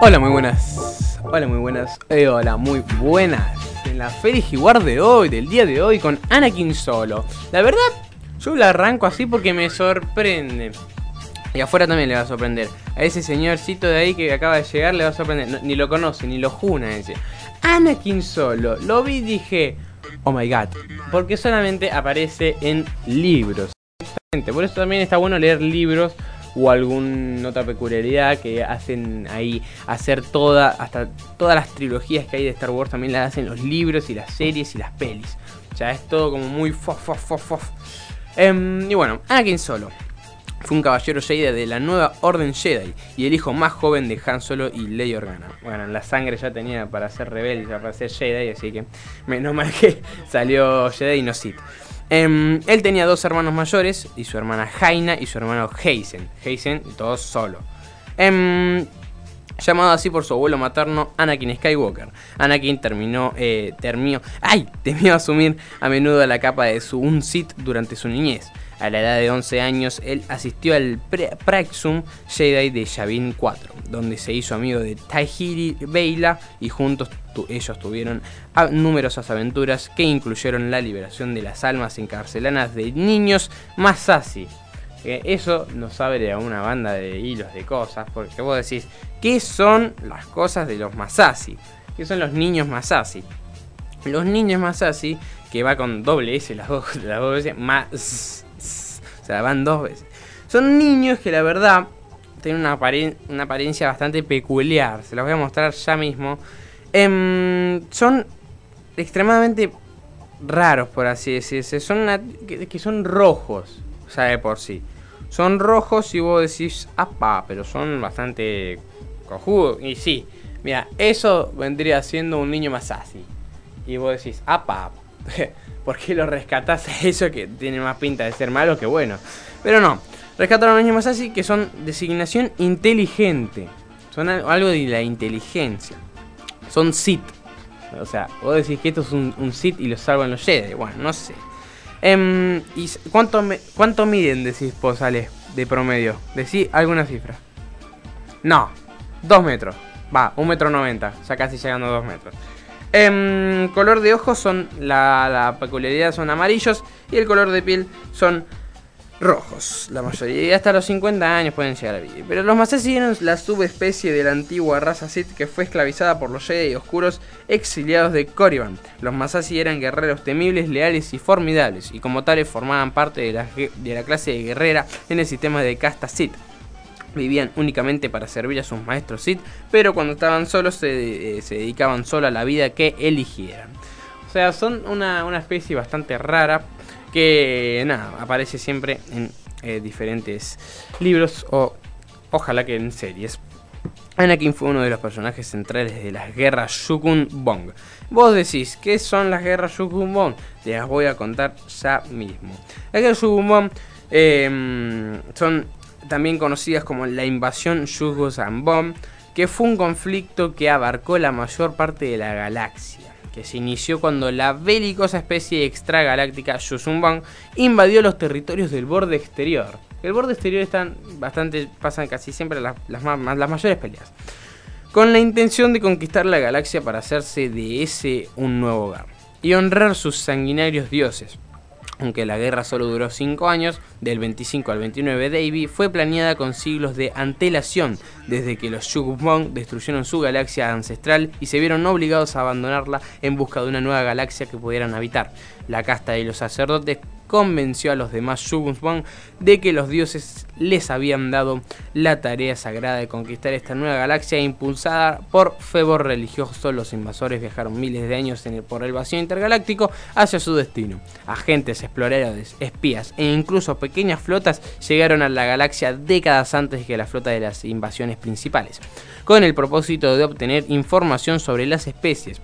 Hola, muy buenas. Hola, muy buenas. Eh, hola, muy buenas. En la Feliz War de hoy, del día de hoy, con Anakin solo. La verdad, yo la arranco así porque me sorprende. Y afuera también le va a sorprender. A ese señorcito de ahí que acaba de llegar le va a sorprender. ni lo conoce, ni lo juna ese. Anakin solo. Lo vi y dije, oh my god. Porque solamente aparece en libros. Por eso también está bueno leer libros o alguna otra peculiaridad que hacen ahí hacer toda hasta todas las trilogías que hay de Star Wars también las hacen los libros y las series y las pelis. O sea, es todo como muy fof, fof, fof, fof. Em, y bueno, Anakin Solo fue un caballero Jedi de la nueva Orden Jedi y el hijo más joven de Han Solo y Leia Organa. Bueno, la sangre ya tenía para ser rebelde, para ser Jedi, así que menos mal que salió Jedi y no Sith. Em, él tenía dos hermanos mayores, y su hermana Jaina y su hermano Heisen. Heisen, todos solo. Em, llamado así por su abuelo materno Anakin Skywalker. Anakin terminó, eh, terminó, ¡ay! Temió asumir a menudo la capa de su un Sith durante su niñez. A la edad de 11 años, él asistió al Praxum Jedi de Yavin 4, donde se hizo amigo de Tahiri Beila y juntos ellos tuvieron numerosas aventuras que incluyeron la liberación de las almas encarceladas de niños Masashi. eso nos abre a una banda de hilos de cosas, porque vos decís, ¿qué son las cosas de los Masashi? ¿Qué son los niños Masashi? Los niños Masashi, que va con doble S las dos, las más o sea, van dos veces. Son niños que la verdad tienen una, apariencia bastante peculiar. Se los voy a mostrar ya mismo. Em, son extremadamente raros, por así decirse. Son que, son rojos, o sea, de por sí. Son rojos y vos decís, apa, pero son bastante cojudos. Y sí, mira, eso vendría siendo un niño más así. Y vos decís, apa, ¿por qué lo rescatás a eso que tiene más pinta de ser malo que bueno? Pero no, rescataron a los así que son designación inteligente. Son algo de la inteligencia. Son Sith. O sea, vos decís que esto es un, un Sith y lo salvan los Jedi. Bueno, no sé. Em, ¿Y cuánto, cuánto miden, decís vos, Ale, de promedio? Decí alguna cifra. No, dos metros. Va, un metro noventa. Ya casi llegando a dos metros. En color de ojos son la, peculiaridad son amarillos y el color de piel son rojos. La mayoría hasta los 50 años pueden llegar a vivir. Pero los Masashi eran la subespecie de la antigua raza Sith que fue esclavizada por los Jedi oscuros exiliados de Korriban. Los Masashi eran guerreros temibles, leales y formidables, y como tales formaban parte de la, de la clase de guerrera en el sistema de casta Sith vivían únicamente para servir a sus maestros pero cuando estaban solos se, eh, dedicaban solo a la vida que eligieran. O sea, son una, especie bastante rara que, nada, aparece siempre en eh, diferentes libros o ojalá que en series. Anakin fue uno de los personajes centrales de las guerras Shukun Bong. Vos decís, ¿qué son las guerras Shukun Bong? Te las voy a contar ya mismo. Las guerras Shukun Bong eh, son también conocidas como la invasión Yugo-Zambon, que fue un conflicto que abarcó la mayor parte de la galaxia, que se inició cuando la belicosa especie extragaláctica Yuzumbon invadió los territorios del borde exterior. El borde exterior están bastante, pasan casi siempre las, las mayores peleas, con la intención de conquistar la galaxia para hacerse de ese un nuevo hogar y honrar sus sanguinarios dioses aunque la guerra solo duró 5 años, del 25 al 29 de Davy, fue planeada con siglos de antelación, desde que los Shugmong destruyeron su galaxia ancestral y se vieron obligados a abandonarla en busca de una nueva galaxia que pudieran habitar. La casta de los sacerdotes convenció a los demás Shugmong de que los dioses les habían dado la tarea sagrada de conquistar esta nueva galaxia impulsada por fervor religioso. Los invasores viajaron miles de años por el vacío intergaláctico hacia su destino. Agentes, exploradores, espías e incluso pequeñas flotas llegaron a la galaxia décadas antes que la flota de las invasiones principales, con el propósito de obtener información sobre las especies,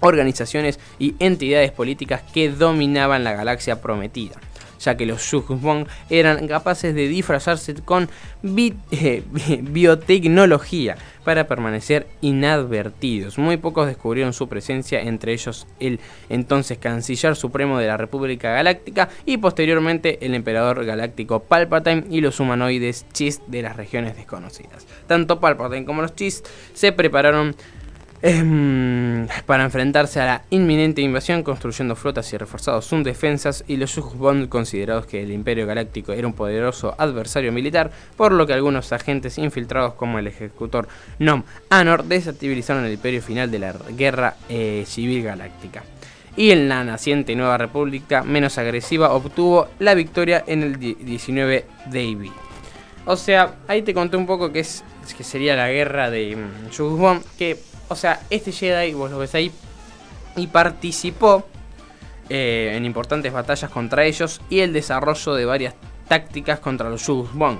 organizaciones y entidades políticas que dominaban la galaxia prometida. ya que los Shugmon eran capaces de disfrazarse con eh, biotecnología para permanecer inadvertidos. Muy pocos descubrieron su presencia, entre ellos el entonces canciller supremo de la República Galáctica y posteriormente el emperador galáctico Palpatine y los humanoides Chis de las regiones desconocidas. Tanto Palpatine como los Chis se prepararon Em, para enfrentarse a la inminente invasión, construyendo flotas y reforzados sus defensas, y los Bond considerados que el Imperio Galáctico era un poderoso adversario militar, por lo que algunos agentes infiltrados como el ejecutor Nom Anor desestabilizaron el imperio final de la Guerra eh, Civil Galáctica. Y en la naciente Nueva República, menos agresiva, obtuvo la victoria en el 19 Davy. O sea, ahí te conté un poco que, es, que sería la guerra de um, que o sea, este Jedi, vos lo ves ahí, y participó eh, en importantes batallas contra ellos y el desarrollo de varias tácticas contra los Bong.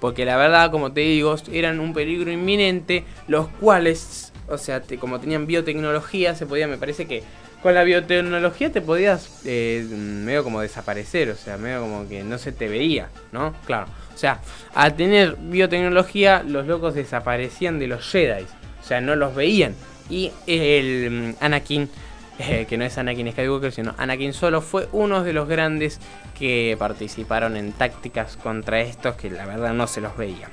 Porque la verdad, como te digo, eran un peligro inminente, los cuales, o sea, como tenían biotecnología, se podía, me parece que con la biotecnología te podías eh, medio como desaparecer, o sea, medio como que no se te veía, ¿no? Claro. O sea, al tener biotecnología, los locos desaparecían de los Jedi. O sea, no los veían. Y el mm, Anakin, eh, que no es Anakin Skywalker, sino Anakin solo, fue uno de los grandes que participaron en tácticas contra estos que la verdad no se los veían.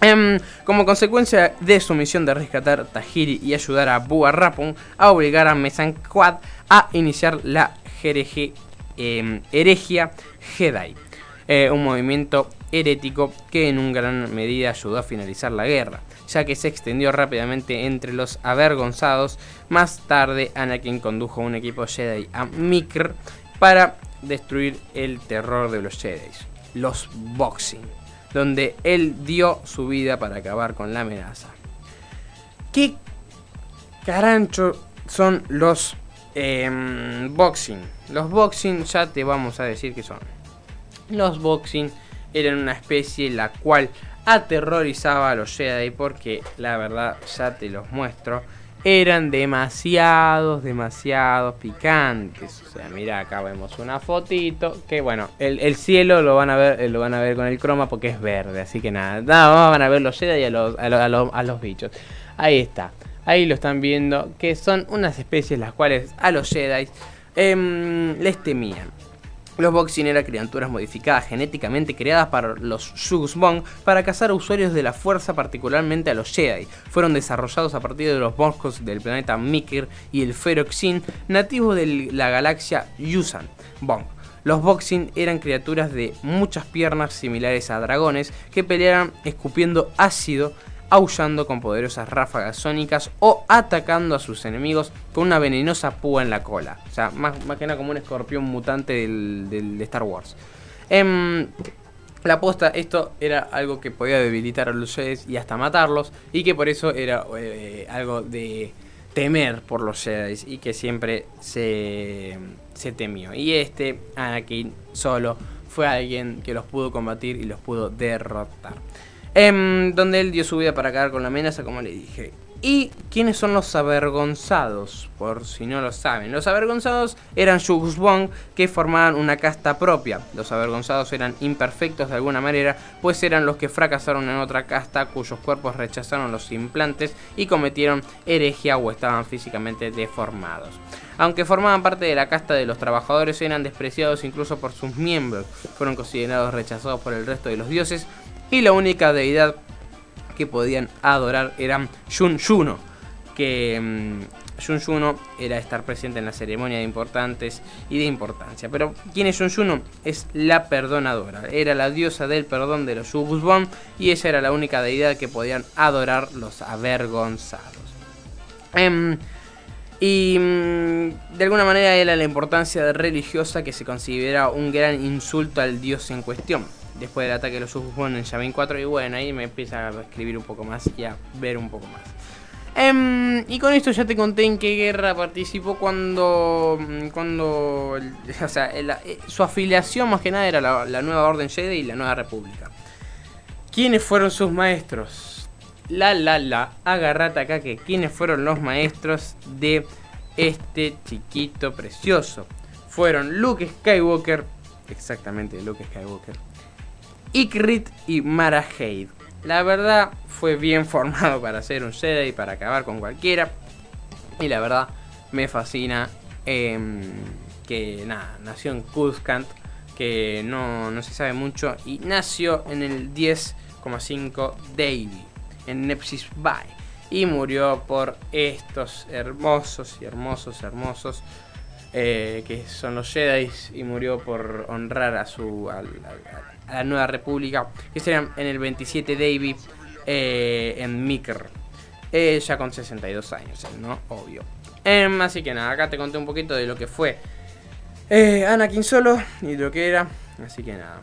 Em, como consecuencia de su misión de rescatar Tahiri y ayudar a Bua Rapun a obligar a Mesan Quad a iniciar la hereje, em, herejía Jedi, eh, un movimiento herético que en un gran medida ayudó a finalizar la guerra ya que se extendió rápidamente entre los avergonzados. Más tarde, Anakin condujo un equipo Jedi a Mikr para destruir el terror de los Jedi, los Boxing, donde él dio su vida para acabar con la amenaza. ¿Qué carancho son los em, Boxing? Los Boxing ya te vamos a decir que son. Los Boxing eran una especie la cual aterrorizaba a los Jedi porque la verdad ya te los muestro. Eran demasiados, demasiados picantes. O sea, mira, acá vemos una fotito. Que bueno, el, cielo lo van a ver, lo van a ver con el croma porque es verde. Así que nada, nada van a ver los Jedi y a los, a los, bichos. Ahí está. Ahí lo están viendo. Que son unas especies las cuales a los Jedi em, les temían. Los Boxing eran criaturas modificadas genéticamente creadas para los Bong para cazar usuarios de la fuerza, particularmente a los Jedi. Fueron desarrollados a partir de los bosques del planeta Mikir y el Feroxin, nativos de la galaxia Yusan Bong. Los Boxing eran criaturas de muchas piernas similares a dragones que peleaban escupiendo ácido aullando con poderosas ráfagas sónicas o atacando a sus enemigos con una venenosa púa en la cola. O sea, más, que nada como un escorpión mutante del, de Star Wars. Em, la aposta, esto era algo que podía debilitar a los Jedi y hasta matarlos, y que por eso era eh, algo de temer por los Jedi y que siempre se, se temió. Y este, Anakin, solo fue alguien que los pudo combatir y los pudo derrotar. Em, donde él dio su vida para acabar con la amenaza, como le dije. ¿Y quiénes son los avergonzados? Por si no lo saben. Los avergonzados eran Bong que formaban una casta propia. Los avergonzados eran imperfectos de alguna manera, pues eran los que fracasaron en otra casta cuyos cuerpos rechazaron los implantes y cometieron herejía o estaban físicamente deformados. Aunque formaban parte de la casta de los trabajadores, eran despreciados incluso por sus miembros. Fueron considerados rechazados por el resto de los dioses y la única deidad que podían adorar era Yun Yuno, que um, Yun Yuno era estar presente en la ceremonia de importantes y de importancia. Pero ¿quién es Yun Yuno? Es la perdonadora, era la diosa del perdón de los Yugusbon y ella era la única deidad que podían adorar los avergonzados. Em, y mm, de alguna manera era la importancia religiosa que se considera un gran insulto al dios en cuestión después del ataque de los Ujujun en Yavin 4 y bueno, ahí me empieza a escribir un poco más y a ver un poco más. Em, y con esto ya te conté en qué guerra participó cuando, mm, cuando o sea, eh, su afiliación más que nada era la, nueva Orden Jedi y la Nueva República. ¿Quiénes fueron sus maestros? La, la, la, agarrate acá que quiénes fueron los maestros de este chiquito precioso. Fueron Luke Skywalker, exactamente Luke Skywalker. Ikrit y Mara Jade. La verdad fue bien formado para ser un Jedi y para acabar con cualquiera. Y la verdad me fascina em, que nada, nació en Kuzkant, que no, no se sabe mucho, y nació en el 10,5 Davy, en Nepsis Bay, y murió por estos hermosos y hermosos, hermosos, eh, que son los Jedi, y murió por honrar a su a, la nueva república, que serían en el 27 Davy, eh, en Mikr. Eh, ya con 62 años, ¿no? Obvio. Em, así que nada, acá te conté un poquito de lo que fue eh, Anakin solo y lo que era. Así que nada.